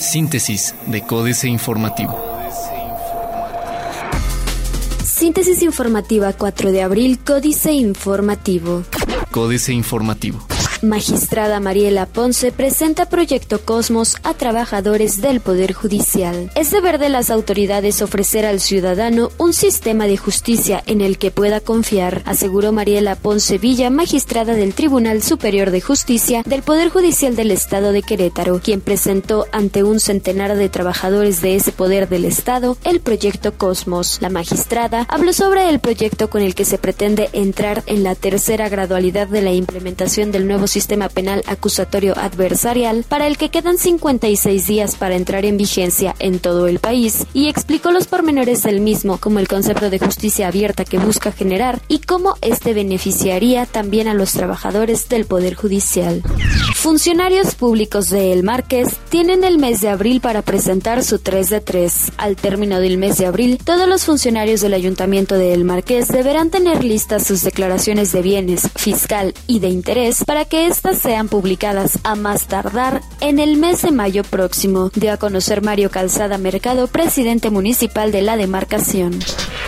Síntesis de Códice Informativo. Síntesis informativa 4 de abril, Códice Informativo. Códice Informativo. Magistrada Mariela Ponce presenta proyecto Cosmos a trabajadores del Poder Judicial. Es deber de las autoridades ofrecer al ciudadano un sistema de justicia en el que pueda confiar, aseguró Mariela Ponce Villa, magistrada del Tribunal Superior de Justicia del Poder Judicial del Estado de Querétaro, quien presentó ante un centenar de trabajadores de ese poder del Estado el proyecto Cosmos. La magistrada habló sobre el proyecto con el que se pretende entrar en la tercera gradualidad de la implementación del nuevo sistema penal acusatorio adversarial para el que quedan 56 días para entrar en vigencia en todo el país y explicó los pormenores del mismo como el concepto de justicia abierta que busca generar y cómo este beneficiaría también a los trabajadores del Poder Judicial. Funcionarios públicos de El Márquez tienen el mes de abril para presentar su 3 de 3. Al término del mes de abril, todos los funcionarios del Ayuntamiento de El Marqués deberán tener listas sus declaraciones de bienes, fiscal y de interés para que estas sean publicadas a más tardar en el mes de mayo próximo, dio a conocer Mario Calzada Mercado, presidente municipal de la demarcación.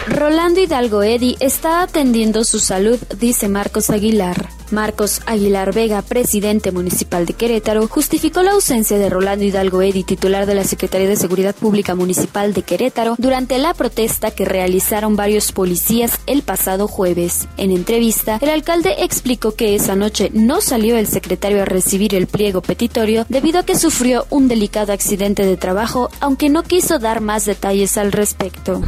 Rolando Hidalgo Eddy está atendiendo su salud, dice Marcos Aguilar. Marcos Aguilar Vega, presidente municipal de Querétaro, justificó la ausencia de Rolando Hidalgo Eddy, titular de la Secretaría de Seguridad Pública Municipal de Querétaro, durante la protesta que realizaron varios policías el pasado jueves. En entrevista, el alcalde explicó que esa noche no salió el secretario a recibir el pliego petitorio debido a que sufrió un delicado accidente de trabajo, aunque no quiso dar más detalles al respecto.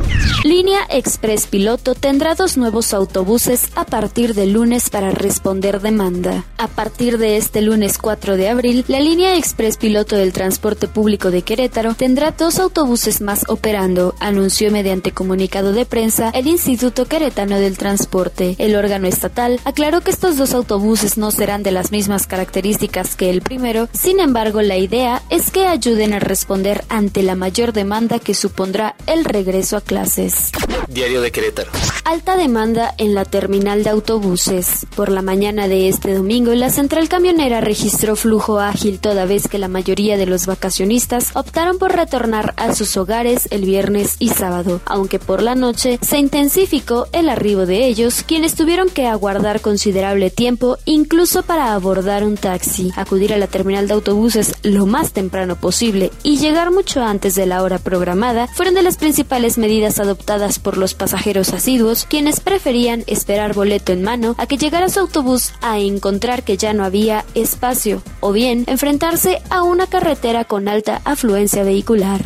Línea Express Piloto tendrá dos nuevos autobuses a partir de lunes para responder demanda. A partir de este lunes 4 de abril, la línea Express Piloto del Transporte Público de Querétaro tendrá dos autobuses más operando, anunció mediante comunicado de prensa el Instituto Queretano del Transporte. El órgano estatal aclaró que estos dos autobuses no serán de las mismas características que el primero, sin embargo la idea es que ayuden a responder ante la mayor demanda que supondrá el regreso a clases. Diario de Querétaro. Alta demanda en la terminal de autobuses. Por la mañana de este domingo, la central camionera registró flujo ágil toda vez que la mayoría de los vacacionistas optaron por retornar a sus hogares el viernes y sábado, aunque por la noche se intensificó el arribo de ellos, quienes tuvieron que aguardar considerable tiempo incluso para abordar un taxi, acudir a la terminal de autobuses lo más temprano posible y llegar mucho antes de la hora programada fueron de las principales medidas adoptadas por los pasajeros asiduos, quienes preferían esperar boleto en mano a que llegara su autobús a encontrar que ya no había espacio o bien enfrentarse a una carretera con alta afluencia vehicular.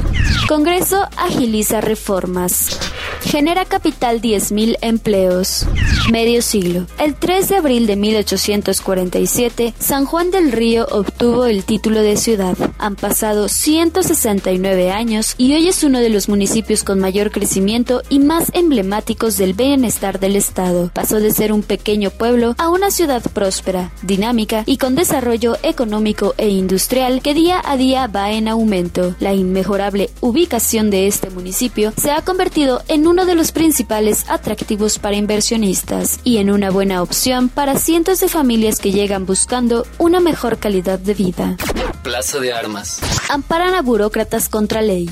Congreso agiliza reformas. Genera capital 10.000 empleos. Medio siglo. El 3 de abril de 1847, San Juan del Río obtuvo el título de ciudad. Han pasado 169 años y hoy es uno de los municipios con mayor crecimiento y más emblemáticos del bienestar del Estado. Pasó de ser un pequeño pueblo a una ciudad próspera, dinámica y con desarrollo económico e industrial que día a día va en aumento. La inmejorable ubicación de este municipio se ha convertido en uno de los principales atractivos para inversionistas y en una buena opción para cientos de familias que llegan buscando una mejor calidad de vida. Plaza de Armas. Amparan a burócratas contra ley.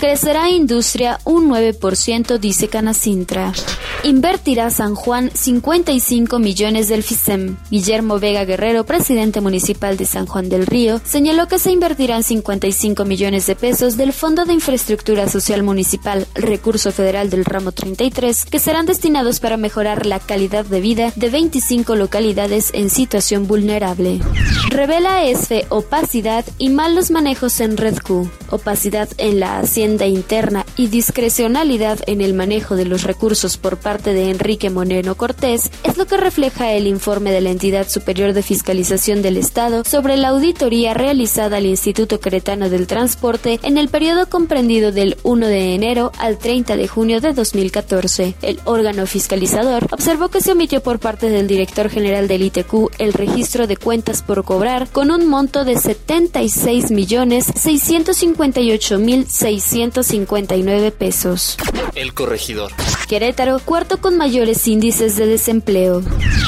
Crecerá industria un 9%, dice Canacintra. Invertirá San Juan 55 millones del FISEM. Guillermo Vega Guerrero, presidente municipal de San Juan del Río, señaló que se invertirán 55 millones de pesos del Fondo de Infraestructura Social Municipal, recurso federal del ramo 33, que serán destinados para mejorar la calidad de vida de 25 localidades en situación vulnerable. Revela ESFE opacidad y malos manejos en Red opacidad en la hacienda interna y discrecionalidad en el manejo de los recursos por parte de Enrique Moreno Cortés es lo que refleja el informe de la Entidad Superior de Fiscalización del Estado sobre la auditoría realizada al Instituto Queretano del Transporte en el periodo comprendido del 1 de enero al 30 de junio de 2014. El órgano fiscalizador observó que se omitió por parte del director general del ITQ el registro de cuentas por cobrar con un monto de 76 millones 650 58.659 pesos. El corregidor. Querétaro, cuarto con mayores índices de desempleo.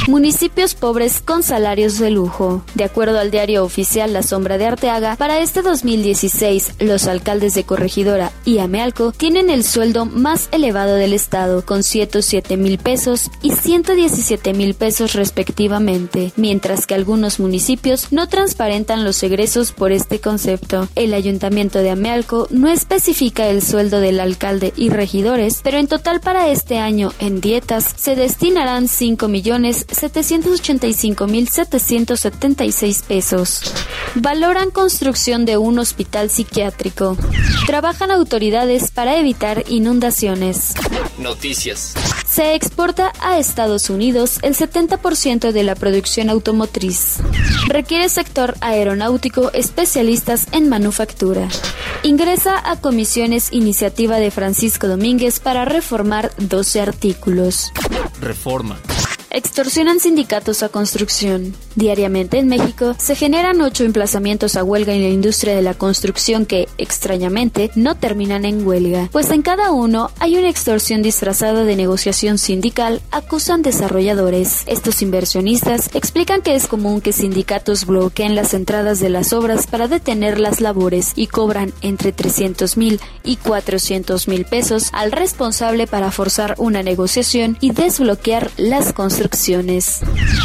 Municipios pobres con salarios de lujo. De acuerdo al diario oficial La Sombra de Arteaga, para este 2016, los alcaldes de Corregidora y Amealco tienen el sueldo más elevado del Estado, con 107 mil pesos y 117 mil pesos respectivamente, mientras que algunos municipios no transparentan los egresos por este concepto. El Ayuntamiento de Amealco no especifica el sueldo del alcalde y regidores, pero en total para este año en dietas se destinarán 5 millones 785.776 pesos. Valoran construcción de un hospital psiquiátrico. Trabajan autoridades para evitar inundaciones. Noticias. Se exporta a Estados Unidos el 70% de la producción automotriz. Requiere sector aeronáutico especialistas en manufactura. Ingresa a comisiones iniciativa de Francisco Domínguez para reformar 12 artículos. Reforma. Extorsionan sindicatos a construcción. Diariamente en México se generan ocho emplazamientos a huelga en la industria de la construcción que, extrañamente, no terminan en huelga, pues en cada uno hay una extorsión disfrazada de negociación sindical, acusan desarrolladores. Estos inversionistas explican que es común que sindicatos bloqueen las entradas de las obras para detener las labores y cobran entre 300 mil y 400 mil pesos al responsable para forzar una negociación y desbloquear las construcciones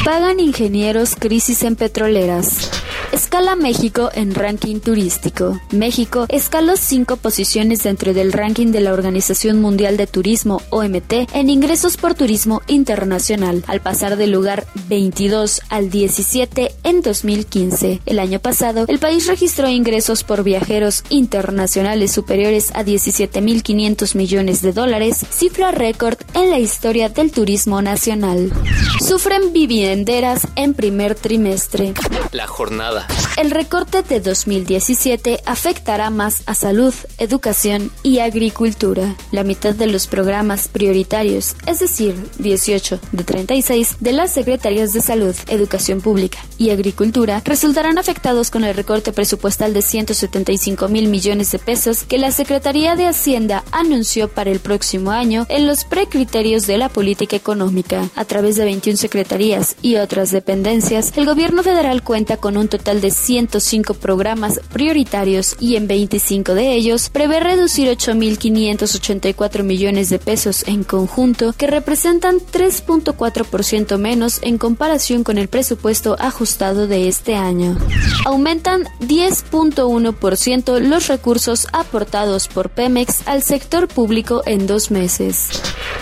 Pagan ingenieros crisis en petroleras. Escala México en ranking turístico. México escaló cinco posiciones dentro del ranking de la Organización Mundial de Turismo, OMT, en ingresos por turismo internacional, al pasar del lugar 22 al 17 en 2015. El año pasado, el país registró ingresos por viajeros internacionales superiores a 17.500 millones de dólares, cifra récord en la historia del turismo nacional. Sufren vivienderas en primer trimestre. La jornada. El recorte de 2017 afectará más a salud, educación y agricultura. La mitad de los programas prioritarios, es decir, 18 de 36 de las secretarías de salud, educación pública y agricultura, resultarán afectados con el recorte presupuestal de 175 mil millones de pesos que la Secretaría de Hacienda anunció para el próximo año en los precriterios de la política económica. A través de 21 secretarías y otras dependencias, el gobierno federal cuenta con un total de 105 programas prioritarios y en 25 de ellos prevé reducir 8.584 millones de pesos en conjunto, que representan 3.4% menos en comparación con el presupuesto ajustado de este año. Aumentan 10.1% los recursos aportados por Pemex al sector público en dos meses.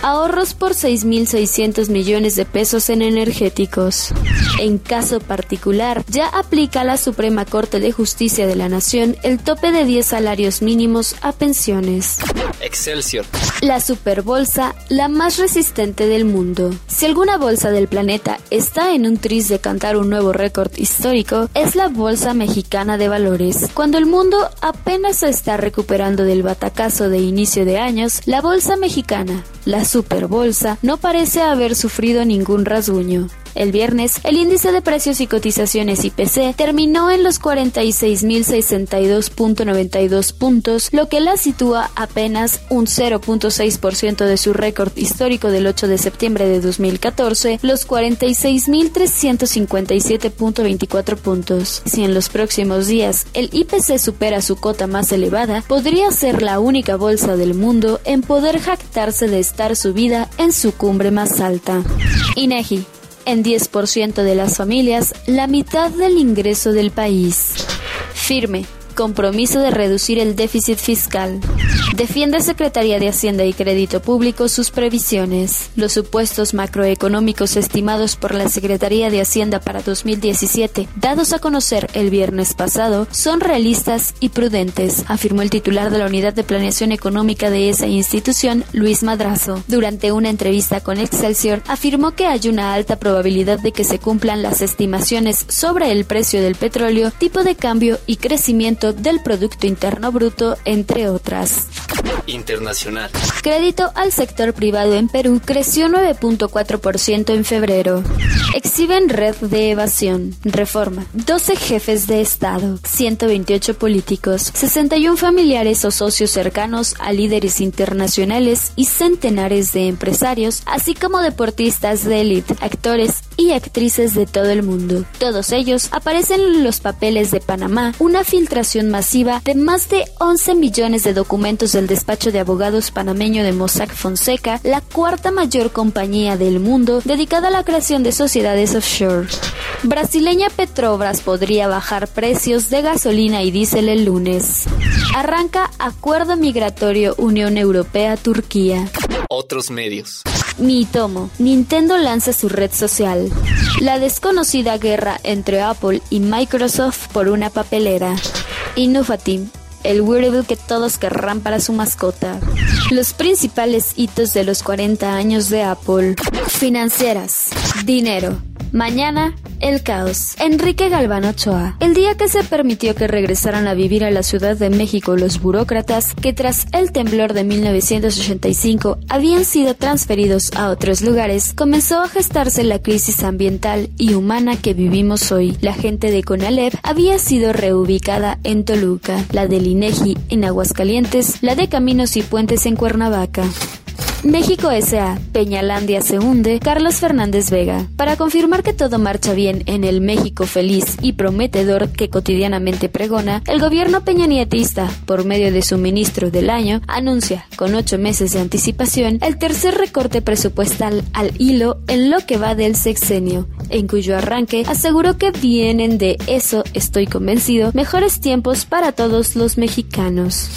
Ahorros por 6.600 millones de pesos en energéticos. En caso particular, ya aplica la Suprema Corte de Justicia de la Nación el tope de 10 salarios mínimos a pensiones. Excelsior. La superbolsa, la más resistente del mundo. Si alguna bolsa del planeta está en un tris de cantar un nuevo récord histórico, es la Bolsa Mexicana de Valores. Cuando el mundo apenas se está recuperando del batacazo de inicio de años, la Bolsa Mexicana, la superbolsa, no parece haber sufrido ningún rasguño. El viernes, el índice de precios y cotizaciones IPC terminó en los 46.062.92 puntos, lo que la sitúa apenas un 0.6% de su récord histórico del 8 de septiembre de 2014, los 46.357.24 puntos. Si en los próximos días el IPC supera su cota más elevada, podría ser la única bolsa del mundo en poder jactarse de estar subida en su cumbre más alta. INEGI en 10% de las familias la mitad del ingreso del país. Firme, compromiso de reducir el déficit fiscal. Defiende Secretaría de Hacienda y Crédito Público sus previsiones. Los supuestos macroeconómicos estimados por la Secretaría de Hacienda para 2017, dados a conocer el viernes pasado, son realistas y prudentes, afirmó el titular de la Unidad de Planeación Económica de esa institución, Luis Madrazo. Durante una entrevista con Excelsior, afirmó que hay una alta probabilidad de que se cumplan las estimaciones sobre el precio del petróleo, tipo de cambio y crecimiento del Producto Interno Bruto, entre otras. Internacional. crédito al sector privado en Perú creció 9.4% en febrero. Exhiben red de evasión. Reforma. 12 jefes de Estado, 128 políticos, 61 familiares o socios cercanos a líderes internacionales y centenares de empresarios, así como deportistas de élite, actores y actrices de todo el mundo. Todos ellos aparecen en los papeles de Panamá, una filtración masiva de más de 11 millones de documentos del despacho de abogados panameño de Mossack Fonseca, la cuarta mayor compañía del mundo dedicada a la creación de sociedades offshore. Brasileña Petrobras podría bajar precios de gasolina y diésel el lunes. Arranca acuerdo migratorio Unión Europea-Turquía. Otros medios. Mi tomo. Nintendo lanza su red social. La desconocida guerra entre Apple y Microsoft por una papelera. Innovatim el wearable que todos querrán para su mascota. Los principales hitos de los 40 años de Apple. Financieras. Dinero. Mañana, el caos. Enrique Galván Ochoa. El día que se permitió que regresaran a vivir a la Ciudad de México los burócratas que tras el temblor de 1985 habían sido transferidos a otros lugares, comenzó a gestarse la crisis ambiental y humana que vivimos hoy. La gente de Conalep había sido reubicada en Toluca, la del INEGI en Aguascalientes, la de Caminos y Puentes en Cuernavaca. México S.A. Peñalandia se hunde, Carlos Fernández Vega. Para confirmar que todo marcha bien en el México feliz y prometedor que cotidianamente pregona, el gobierno peñanietista, por medio de su ministro del año, anuncia, con ocho meses de anticipación, el tercer recorte presupuestal al hilo en lo que va del sexenio, en cuyo arranque aseguró que vienen de eso, estoy convencido, mejores tiempos para todos los mexicanos.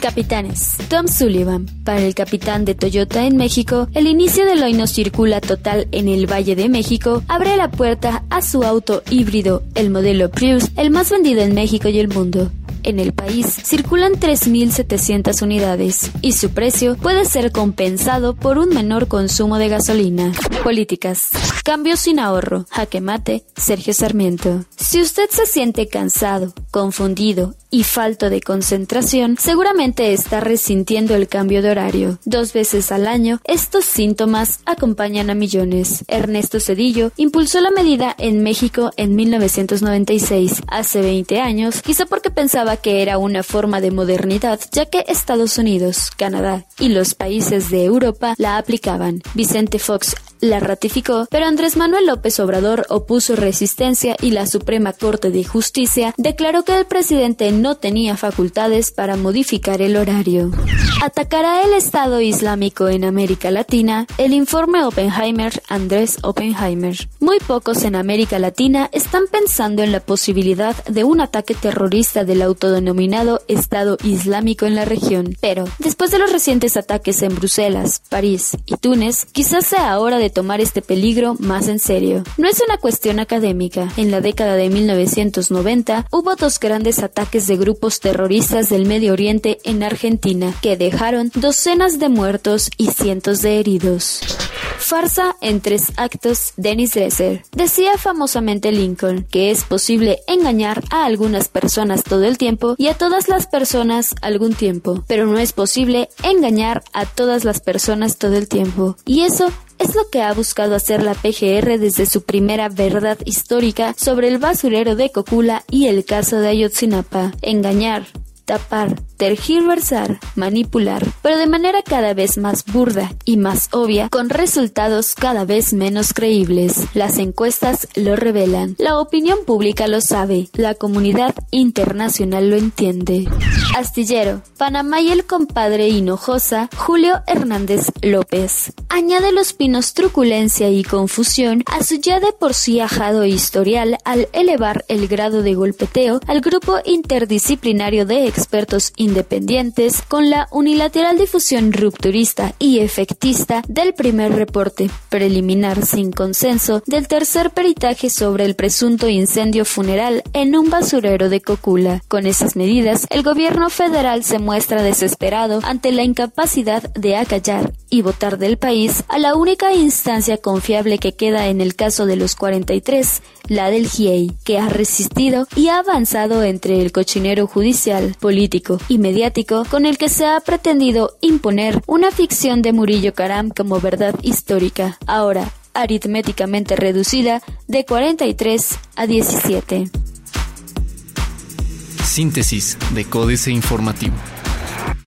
Capitanes. Tom Sullivan. Para el capitán de Toyota en México, el inicio del hoy no circula total en el Valle de México abre la puerta a su auto híbrido, el modelo Prius, el más vendido en México y el mundo en el país circulan 3.700 unidades y su precio puede ser compensado por un menor consumo de gasolina. Políticas. Cambio sin ahorro. Jaque mate. Sergio Sarmiento. Si usted se siente cansado, confundido y falto de concentración, seguramente está resintiendo el cambio de horario. Dos veces al año, estos síntomas acompañan a millones. Ernesto Cedillo impulsó la medida en México en 1996, hace 20 años, quizá porque pensaba que era una forma de modernidad, ya que Estados Unidos, Canadá y los países de Europa la aplicaban. Vicente Fox la ratificó, pero Andrés Manuel López Obrador opuso resistencia y la Suprema Corte de Justicia declaró que el presidente no tenía facultades para modificar el horario. ¿Atacará el Estado Islámico en América Latina? El informe Oppenheimer Andrés Oppenheimer. Muy pocos en América Latina están pensando en la posibilidad de un ataque terrorista del autodenominado Estado Islámico en la región, pero después de los recientes ataques en Bruselas, París y Túnez, quizás sea hora de tomar este peligro más en serio. No es una cuestión académica. En la década de 1990 hubo dos grandes ataques de grupos terroristas del Medio Oriente en Argentina que dejaron docenas de muertos y cientos de heridos. Farsa en tres actos, Dennis Dresser. Decía famosamente Lincoln que es posible engañar a algunas personas todo el tiempo y a todas las personas algún tiempo, pero no es posible engañar a todas las personas todo el tiempo. Y eso es lo que ha buscado hacer la PGR desde su primera verdad histórica sobre el basurero de Cocula y el caso de Ayotzinapa. Engañar, tapar, tergiversar, manipular, pero de manera cada vez más burda y más obvia, con resultados cada vez menos creíbles. Las encuestas lo revelan, la opinión pública lo sabe, la comunidad internacional lo entiende. Astillero, Panamá y el compadre Hinojosa, Julio Hernández López. Añade los pinos truculencia y confusión a su ya de por sí ajado historial al elevar el grado de golpeteo al grupo interdisciplinario de expertos independientes con la unilateral difusión rupturista y efectista del primer reporte preliminar sin consenso del tercer peritaje sobre el presunto incendio funeral en un basurero de Cocula. Con esas medidas, el gobierno federal se muestra desesperado ante la incapacidad de acallar y votar del país a la única instancia confiable que queda en el caso de los 43, la del GIEI, que ha resistido y ha avanzado entre el cochinero judicial, político y mediático con el que se ha pretendido imponer una ficción de Murillo Caram como verdad histórica, ahora aritméticamente reducida de 43 a 17. Síntesis de Códice Informativo.